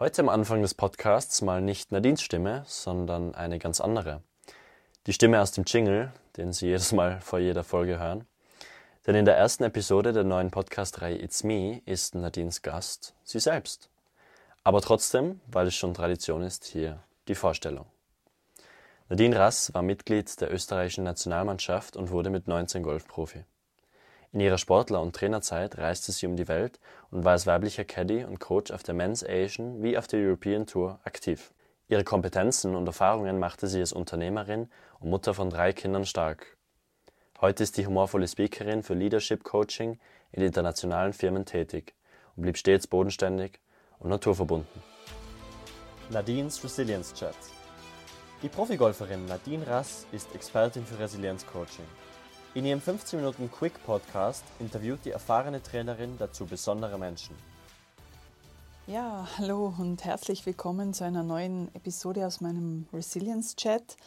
Heute am Anfang des Podcasts mal nicht Nadines Stimme, sondern eine ganz andere. Die Stimme aus dem Jingle, den Sie jedes Mal vor jeder Folge hören. Denn in der ersten Episode der neuen Podcast-Reihe It's Me ist Nadines Gast sie selbst. Aber trotzdem, weil es schon Tradition ist, hier die Vorstellung. Nadine Rass war Mitglied der österreichischen Nationalmannschaft und wurde mit 19 Golfprofi. In ihrer Sportler- und Trainerzeit reiste sie um die Welt und war als weiblicher Caddy und Coach auf der Men's Asian wie auf der European Tour aktiv. Ihre Kompetenzen und Erfahrungen machte sie als Unternehmerin und Mutter von drei Kindern stark. Heute ist die humorvolle Speakerin für Leadership Coaching in internationalen Firmen tätig und blieb stets bodenständig und naturverbunden. Nadines Resilience Chat. Die Profigolferin Nadine Rass ist Expertin für Resilienz Coaching. In ihrem 15 Minuten Quick Podcast interviewt die erfahrene Trainerin dazu besondere Menschen. Ja, hallo und herzlich willkommen zu einer neuen Episode aus meinem Resilience Chat.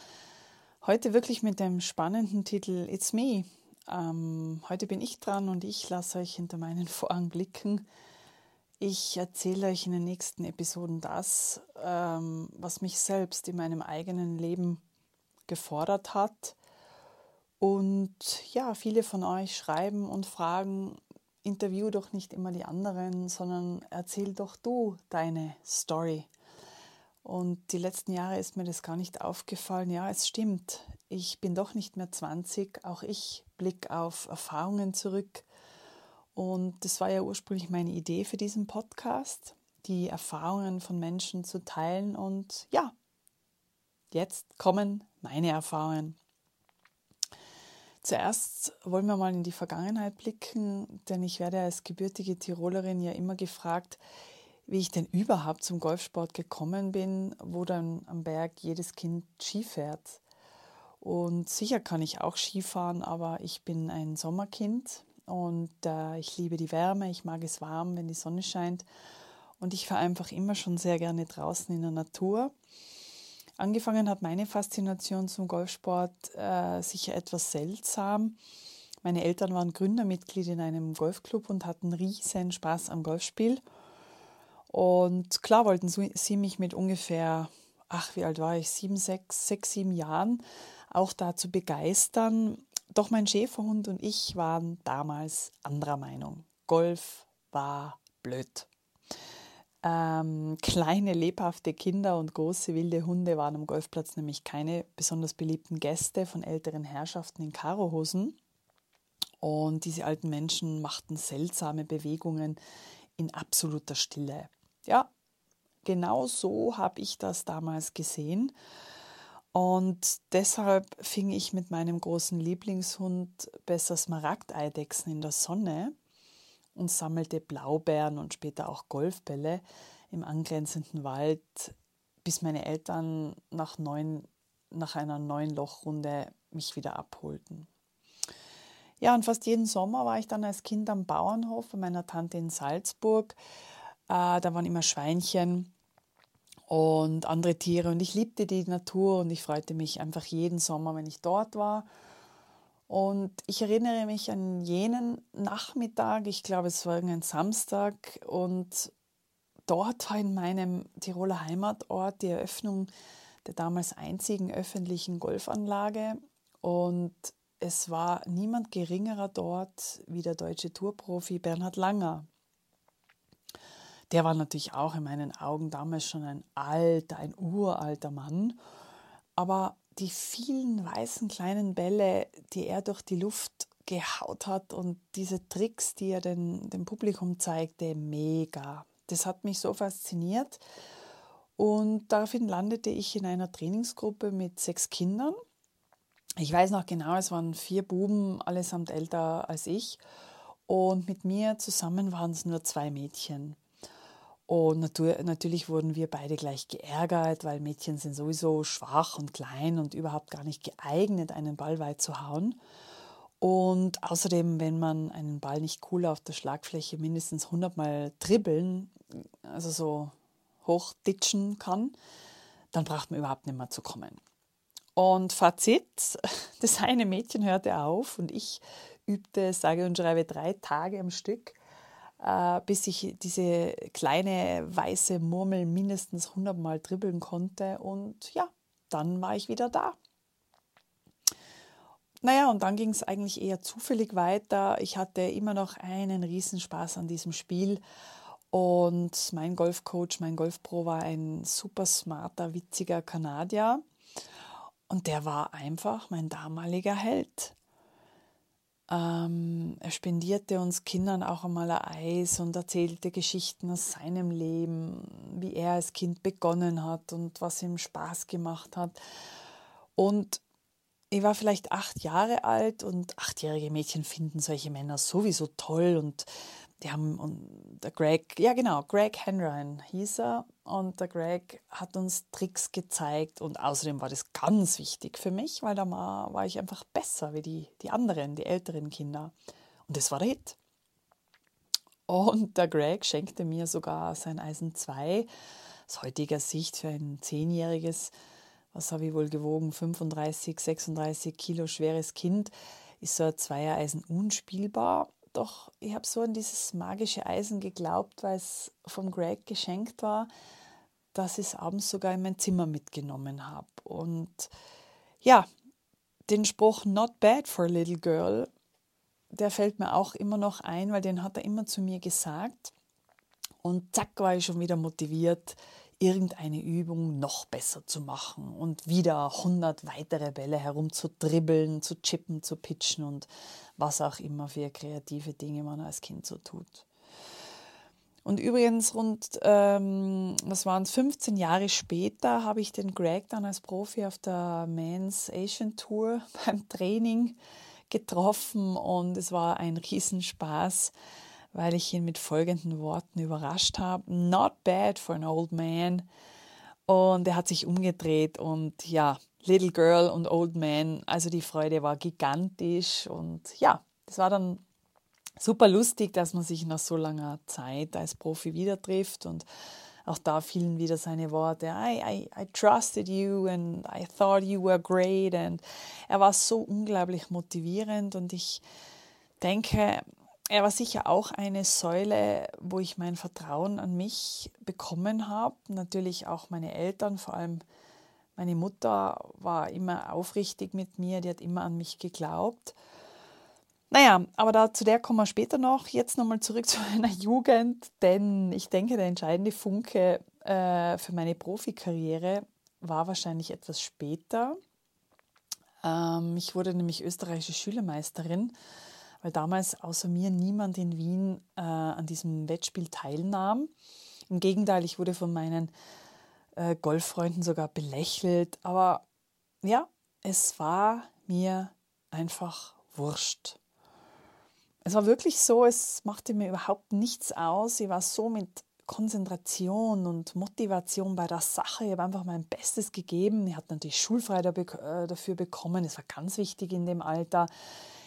Heute wirklich mit dem spannenden Titel It's Me. Ähm, heute bin ich dran und ich lasse euch hinter meinen Vorhang blicken. Ich erzähle euch in den nächsten Episoden das, ähm, was mich selbst in meinem eigenen Leben gefordert hat und ja, viele von euch schreiben und fragen, interview doch nicht immer die anderen, sondern erzähl doch du deine Story. Und die letzten Jahre ist mir das gar nicht aufgefallen. Ja, es stimmt. Ich bin doch nicht mehr 20. Auch ich blicke auf Erfahrungen zurück. Und das war ja ursprünglich meine Idee für diesen Podcast, die Erfahrungen von Menschen zu teilen. Und ja, jetzt kommen meine Erfahrungen. Zuerst wollen wir mal in die Vergangenheit blicken, denn ich werde als gebürtige Tirolerin ja immer gefragt, wie ich denn überhaupt zum Golfsport gekommen bin, wo dann am Berg jedes Kind Ski fährt. Und sicher kann ich auch Skifahren, aber ich bin ein Sommerkind und äh, ich liebe die Wärme, ich mag es warm, wenn die Sonne scheint und ich fahre einfach immer schon sehr gerne draußen in der Natur. Angefangen hat meine Faszination zum Golfsport äh, sicher etwas seltsam. Meine Eltern waren Gründermitglied in einem Golfclub und hatten riesen Spaß am Golfspiel. Und klar wollten sie mich mit ungefähr, ach, wie alt war ich, sieben, sechs, sechs, sieben Jahren auch dazu begeistern. Doch mein Schäferhund und ich waren damals anderer Meinung. Golf war blöd. Ähm, kleine lebhafte Kinder und große wilde Hunde waren am Golfplatz nämlich keine besonders beliebten Gäste von älteren Herrschaften in Karohosen. Und diese alten Menschen machten seltsame Bewegungen in absoluter Stille. Ja, genau so habe ich das damals gesehen. Und deshalb fing ich mit meinem großen Lieblingshund besser Smaragdeidechsen in der Sonne und sammelte Blaubeeren und später auch Golfbälle im angrenzenden Wald, bis meine Eltern nach, neun, nach einer neuen Lochrunde mich wieder abholten. Ja, und fast jeden Sommer war ich dann als Kind am Bauernhof bei meiner Tante in Salzburg. Äh, da waren immer Schweinchen und andere Tiere und ich liebte die Natur und ich freute mich einfach jeden Sommer, wenn ich dort war. Und ich erinnere mich an jenen Nachmittag, ich glaube, es war irgendein Samstag, und dort war in meinem Tiroler Heimatort die Eröffnung der damals einzigen öffentlichen Golfanlage. Und es war niemand geringerer dort wie der deutsche Tourprofi Bernhard Langer. Der war natürlich auch in meinen Augen damals schon ein alter, ein uralter Mann. Aber die vielen weißen kleinen Bälle, die er durch die Luft gehaut hat und diese Tricks, die er den, dem Publikum zeigte, mega. Das hat mich so fasziniert. Und daraufhin landete ich in einer Trainingsgruppe mit sechs Kindern. Ich weiß noch genau, es waren vier Buben, allesamt älter als ich. Und mit mir zusammen waren es nur zwei Mädchen. Und natürlich wurden wir beide gleich geärgert, weil Mädchen sind sowieso schwach und klein und überhaupt gar nicht geeignet, einen Ball weit zu hauen. Und außerdem, wenn man einen Ball nicht cool auf der Schlagfläche mindestens 100 Mal dribbeln, also so hochditschen kann, dann braucht man überhaupt nicht mehr zu kommen. Und Fazit, das eine Mädchen hörte auf und ich übte, sage und schreibe, drei Tage am Stück bis ich diese kleine weiße Murmel mindestens 100 Mal dribbeln konnte. Und ja, dann war ich wieder da. Naja, und dann ging es eigentlich eher zufällig weiter. Ich hatte immer noch einen Riesenspaß an diesem Spiel. Und mein Golfcoach, mein Golfpro war ein super smarter, witziger Kanadier. Und der war einfach mein damaliger Held. Ähm, er spendierte uns Kindern auch einmal ein Eis und erzählte Geschichten aus seinem Leben, wie er als Kind begonnen hat und was ihm Spaß gemacht hat. Und ich war vielleicht acht Jahre alt und achtjährige Mädchen finden solche Männer sowieso toll und die haben, und der Greg, ja genau, Greg Henrine hieß er und der Greg hat uns Tricks gezeigt und außerdem war das ganz wichtig für mich, weil da war, war ich einfach besser wie die, die anderen, die älteren Kinder. Und das war der Hit. Und der Greg schenkte mir sogar sein Eisen 2, aus heutiger Sicht für ein zehnjähriges, was habe ich wohl gewogen, 35, 36 Kilo schweres Kind, ist so ein Zweiereisen unspielbar doch ich habe so an dieses magische Eisen geglaubt, weil es vom Greg geschenkt war, dass ich es abends sogar in mein Zimmer mitgenommen habe. Und ja, den Spruch Not bad for a little girl, der fällt mir auch immer noch ein, weil den hat er immer zu mir gesagt. Und zack war ich schon wieder motiviert, irgendeine Übung noch besser zu machen und wieder 100 weitere Bälle herumzudribbeln, zu chippen, zu pitchen und was auch immer für kreative Dinge man als Kind so tut. Und übrigens rund, ähm, was waren es, 15 Jahre später habe ich den Greg dann als Profi auf der Men's Asian Tour beim Training getroffen und es war ein Riesenspaß weil ich ihn mit folgenden Worten überrascht habe. Not bad for an old man. Und er hat sich umgedreht und ja, Little Girl und Old Man, also die Freude war gigantisch und ja, das war dann super lustig, dass man sich nach so langer Zeit als Profi wieder trifft und auch da fielen wieder seine Worte. I, I, I trusted you and I thought you were great. Und er war so unglaublich motivierend und ich denke, er war sicher auch eine Säule, wo ich mein Vertrauen an mich bekommen habe. Natürlich auch meine Eltern, vor allem meine Mutter war immer aufrichtig mit mir, die hat immer an mich geglaubt. Naja, aber da, zu der kommen wir später noch. Jetzt nochmal zurück zu meiner Jugend, denn ich denke, der entscheidende Funke äh, für meine Profikarriere war wahrscheinlich etwas später. Ähm, ich wurde nämlich österreichische Schülermeisterin weil damals außer mir niemand in Wien äh, an diesem Wettspiel teilnahm. Im Gegenteil, ich wurde von meinen äh, Golffreunden sogar belächelt. Aber ja, es war mir einfach wurscht. Es war wirklich so, es machte mir überhaupt nichts aus. Ich war so mit Konzentration und Motivation bei der Sache. Ich habe einfach mein Bestes gegeben. Ich hatte natürlich schulfrei äh, dafür bekommen. Es war ganz wichtig in dem Alter.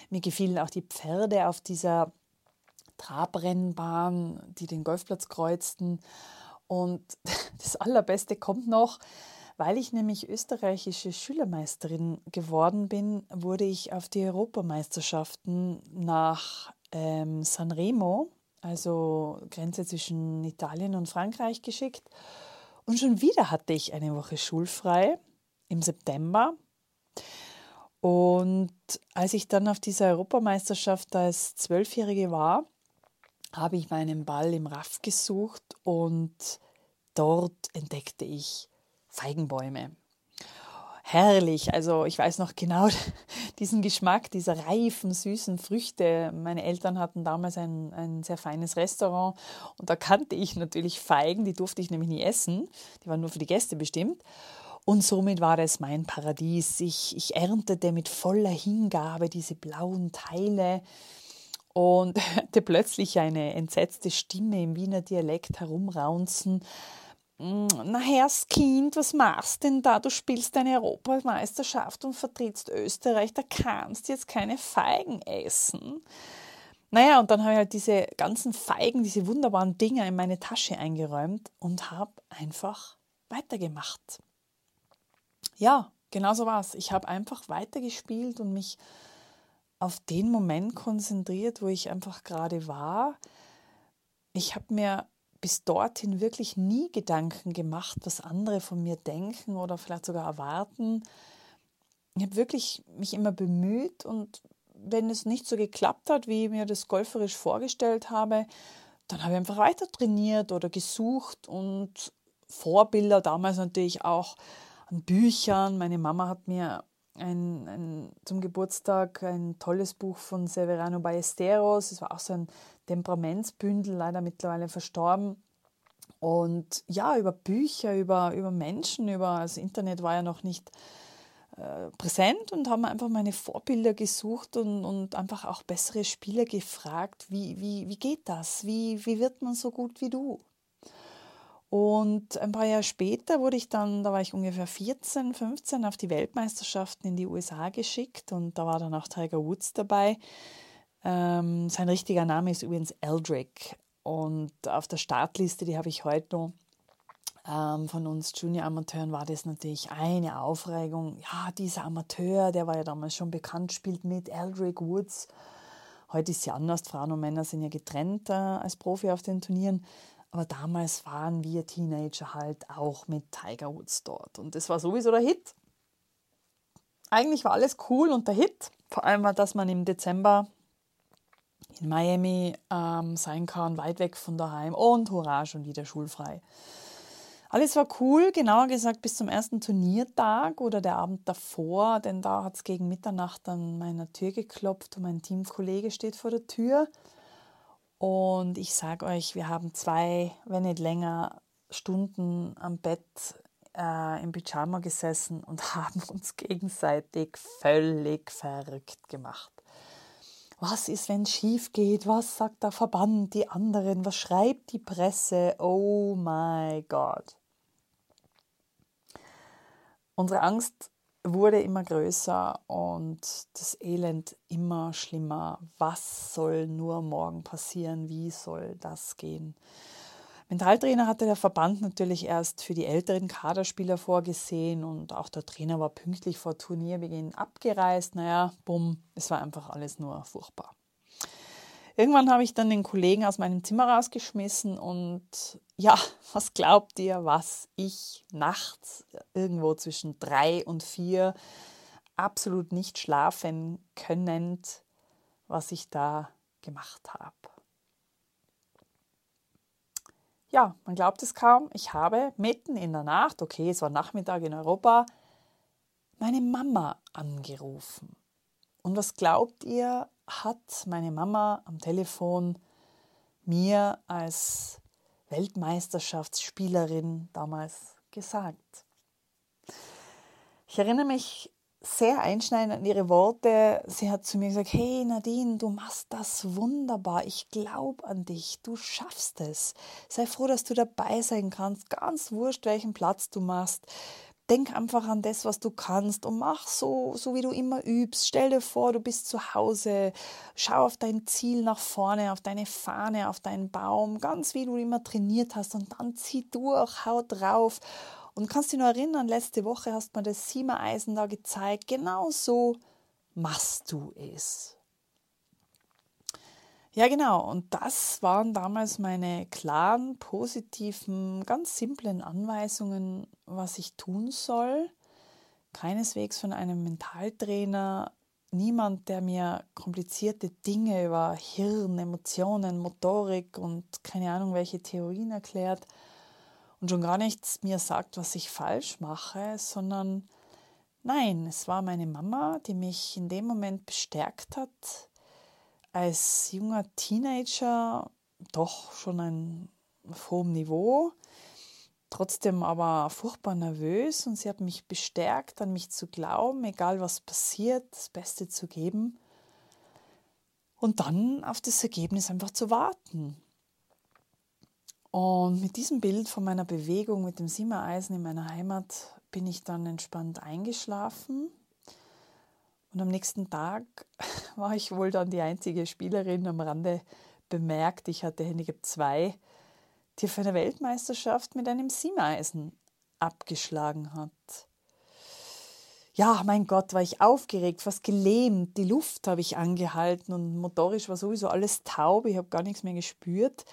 Mir gefielen auch die Pferde auf dieser Trabrennbahn, die den Golfplatz kreuzten. Und das Allerbeste kommt noch, weil ich nämlich österreichische Schülermeisterin geworden bin, wurde ich auf die Europameisterschaften nach ähm, Sanremo, also Grenze zwischen Italien und Frankreich, geschickt. Und schon wieder hatte ich eine Woche schulfrei im September. Und als ich dann auf dieser Europameisterschaft als Zwölfjährige war, habe ich meinen Ball im Raff gesucht und dort entdeckte ich Feigenbäume. Herrlich, also ich weiß noch genau diesen Geschmack dieser reifen, süßen Früchte. Meine Eltern hatten damals ein, ein sehr feines Restaurant und da kannte ich natürlich Feigen, die durfte ich nämlich nie essen, die waren nur für die Gäste bestimmt. Und somit war es mein Paradies. Ich, ich erntete mit voller Hingabe diese blauen Teile und hörte plötzlich eine entsetzte Stimme im Wiener Dialekt herumraunzen. Mm, na Herrskind, was machst denn da? Du spielst eine Europameisterschaft und vertrittst Österreich, da kannst du jetzt keine Feigen essen. Naja, und dann habe ich halt diese ganzen Feigen, diese wunderbaren Dinger in meine Tasche eingeräumt und habe einfach weitergemacht ja, genau so war es. Ich habe einfach weitergespielt und mich auf den Moment konzentriert, wo ich einfach gerade war. ich habe mir bis dorthin wirklich nie Gedanken gemacht, was andere von mir denken oder vielleicht sogar erwarten. Ich habe wirklich mich immer bemüht und wenn es nicht so geklappt hat, wie ich mir das golferisch vorgestellt habe, dann habe ich einfach weiter trainiert oder gesucht und Vorbilder damals natürlich auch an Büchern. Meine Mama hat mir ein, ein, zum Geburtstag ein tolles Buch von Severano Ballesteros. Es war auch so ein Temperamentsbündel, leider mittlerweile verstorben. Und ja, über Bücher, über, über Menschen, über das Internet war ja noch nicht äh, präsent und haben einfach meine Vorbilder gesucht und, und einfach auch bessere Spieler gefragt, wie, wie, wie geht das? Wie, wie wird man so gut wie du? Und ein paar Jahre später wurde ich dann, da war ich ungefähr 14, 15, auf die Weltmeisterschaften in die USA geschickt und da war dann auch Tiger Woods dabei. Ähm, sein richtiger Name ist übrigens Eldrick und auf der Startliste, die habe ich heute noch, ähm, von uns Junior-Amateuren war das natürlich eine Aufregung. Ja, dieser Amateur, der war ja damals schon bekannt, spielt mit Eldrick Woods. Heute ist ja anders, Frauen und Männer sind ja getrennt äh, als Profi auf den Turnieren. Aber damals waren wir Teenager halt auch mit Tiger Woods dort. Und das war sowieso der Hit. Eigentlich war alles cool und der Hit. Vor allem war, dass man im Dezember in Miami ähm, sein kann, weit weg von daheim und hurra, schon wieder schulfrei. Alles war cool, genauer gesagt bis zum ersten Turniertag oder der Abend davor, denn da hat es gegen Mitternacht an meiner Tür geklopft und mein Teamkollege steht vor der Tür. Und ich sage euch, wir haben zwei, wenn nicht länger, Stunden am Bett äh, im Pyjama gesessen und haben uns gegenseitig völlig verrückt gemacht. Was ist, wenn es schief geht? Was sagt der Verband, die anderen? Was schreibt die Presse? Oh my God. Unsere Angst wurde immer größer und das Elend immer schlimmer. Was soll nur morgen passieren? Wie soll das gehen? Mentaltrainer hatte der Verband natürlich erst für die älteren Kaderspieler vorgesehen und auch der Trainer war pünktlich vor Turnierbeginn abgereist. Naja, bumm, es war einfach alles nur furchtbar. Irgendwann habe ich dann den Kollegen aus meinem Zimmer rausgeschmissen und ja, was glaubt ihr, was ich nachts irgendwo zwischen drei und vier absolut nicht schlafen könnend, was ich da gemacht habe? Ja, man glaubt es kaum, ich habe mitten in der Nacht, okay, es war Nachmittag in Europa, meine Mama angerufen. Und was glaubt ihr, hat meine Mama am Telefon mir als Weltmeisterschaftsspielerin damals gesagt. Ich erinnere mich sehr einschneidend an ihre Worte. Sie hat zu mir gesagt, hey Nadine, du machst das wunderbar. Ich glaube an dich. Du schaffst es. Sei froh, dass du dabei sein kannst. Ganz wurscht, welchen Platz du machst. Denk einfach an das, was du kannst und mach so, so wie du immer übst. Stell dir vor, du bist zu Hause. Schau auf dein Ziel nach vorne, auf deine Fahne, auf deinen Baum, ganz wie du immer trainiert hast und dann zieh durch, hau drauf. Und kannst dich noch erinnern, letzte Woche hast du mir das Siemer-Eisen da gezeigt. Genau so machst du es. Ja, genau. Und das waren damals meine klaren, positiven, ganz simplen Anweisungen, was ich tun soll. Keineswegs von einem Mentaltrainer, niemand, der mir komplizierte Dinge über Hirn, Emotionen, Motorik und keine Ahnung welche Theorien erklärt und schon gar nichts mir sagt, was ich falsch mache, sondern nein, es war meine Mama, die mich in dem Moment bestärkt hat, als junger Teenager doch schon ein hohem Niveau, trotzdem aber furchtbar nervös und sie hat mich bestärkt, an mich zu glauben, egal was passiert, das Beste zu geben und dann auf das Ergebnis einfach zu warten. Und mit diesem Bild von meiner Bewegung mit dem Simmereisen in meiner Heimat bin ich dann entspannt eingeschlafen und am nächsten Tag war ich wohl dann die einzige Spielerin am Rande bemerkt, ich hatte Handicap 2, die für eine Weltmeisterschaft mit einem Siemeisen abgeschlagen hat. Ja, mein Gott, war ich aufgeregt, fast gelähmt. Die Luft habe ich angehalten und motorisch war sowieso alles taub. Ich habe gar nichts mehr gespürt.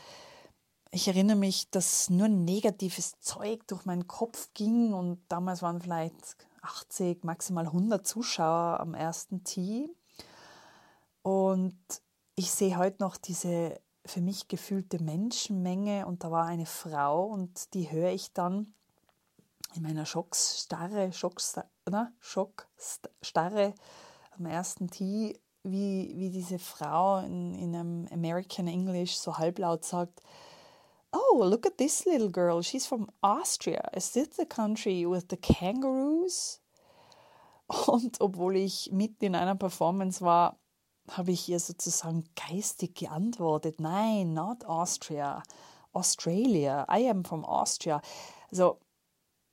Ich erinnere mich, dass nur negatives Zeug durch meinen Kopf ging und damals waren vielleicht 80, maximal 100 Zuschauer am ersten Tee. Und ich sehe heute noch diese für mich gefühlte Menschenmenge und da war eine Frau und die höre ich dann in meiner Schockstarre, Schockstarre, Schockstarre am ersten Tee, wie, wie diese Frau in, in einem American English so halblaut sagt, Oh, look at this little girl. She's from Austria. Is this the country with the kangaroos? Und obwohl ich mitten in einer Performance war, habe ich ihr sozusagen geistig geantwortet, nein, not Austria, Australia, I am from Austria. Also,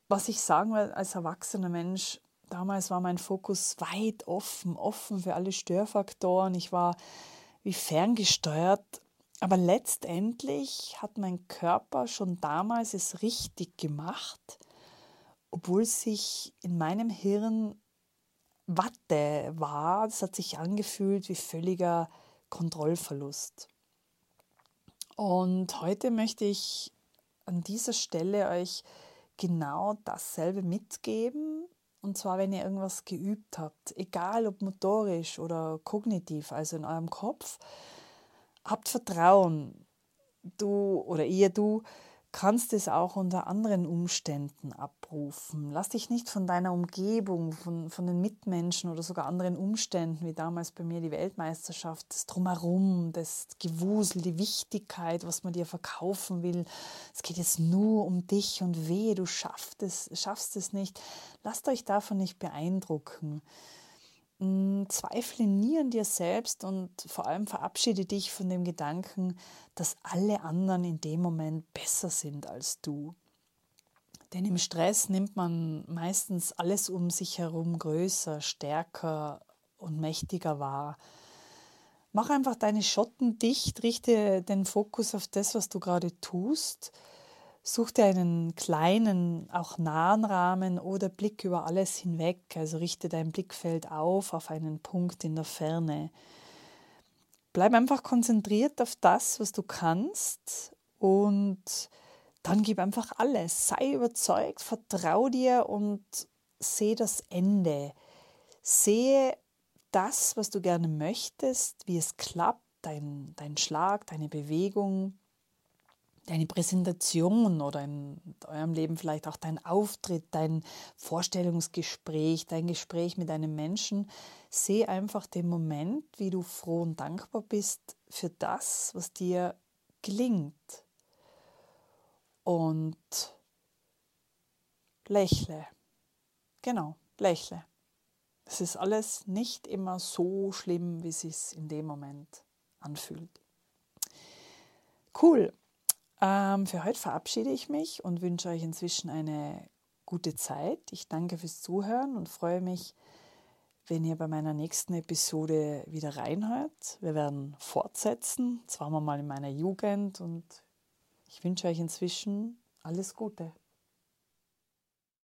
was ich sagen will als erwachsener Mensch, damals war mein Fokus weit offen, offen für alle Störfaktoren. Ich war wie ferngesteuert, aber letztendlich hat mein Körper schon damals es richtig gemacht, obwohl sich in meinem Hirn Watte war. Das hat sich angefühlt wie völliger Kontrollverlust. Und heute möchte ich an dieser Stelle euch genau dasselbe mitgeben. Und zwar, wenn ihr irgendwas geübt habt, egal ob motorisch oder kognitiv, also in eurem Kopf, habt Vertrauen. Du oder ihr, du kannst es auch unter anderen Umständen abrufen. Lass dich nicht von deiner Umgebung, von, von den Mitmenschen oder sogar anderen Umständen, wie damals bei mir die Weltmeisterschaft, das Drumherum, das Gewusel, die Wichtigkeit, was man dir verkaufen will. Es geht jetzt nur um dich und wehe, du schaffst es, schaffst es nicht. Lasst euch davon nicht beeindrucken. Mm, zweifle nie an dir selbst und vor allem verabschiede dich von dem Gedanken, dass alle anderen in dem Moment besser sind als du. Denn im Stress nimmt man meistens alles um sich herum größer, stärker und mächtiger wahr. Mach einfach deine Schotten dicht, richte den Fokus auf das, was du gerade tust Such dir einen kleinen, auch nahen Rahmen oder Blick über alles hinweg. Also richte dein Blickfeld auf auf einen Punkt in der Ferne. Bleib einfach konzentriert auf das, was du kannst und dann gib einfach alles. Sei überzeugt, vertrau dir und sehe das Ende. Sehe das, was du gerne möchtest, wie es klappt, dein, dein Schlag, deine Bewegung deine Präsentation oder in eurem Leben vielleicht auch dein Auftritt, dein Vorstellungsgespräch, dein Gespräch mit einem Menschen, sehe einfach den Moment, wie du froh und dankbar bist für das, was dir gelingt. Und lächle. Genau, lächle. Es ist alles nicht immer so schlimm, wie es sich in dem Moment anfühlt. Cool. Ähm, für heute verabschiede ich mich und wünsche euch inzwischen eine gute Zeit. Ich danke fürs Zuhören und freue mich, wenn ihr bei meiner nächsten Episode wieder reinhört. Wir werden fortsetzen. Zwar mal in meiner Jugend und ich wünsche euch inzwischen alles Gute.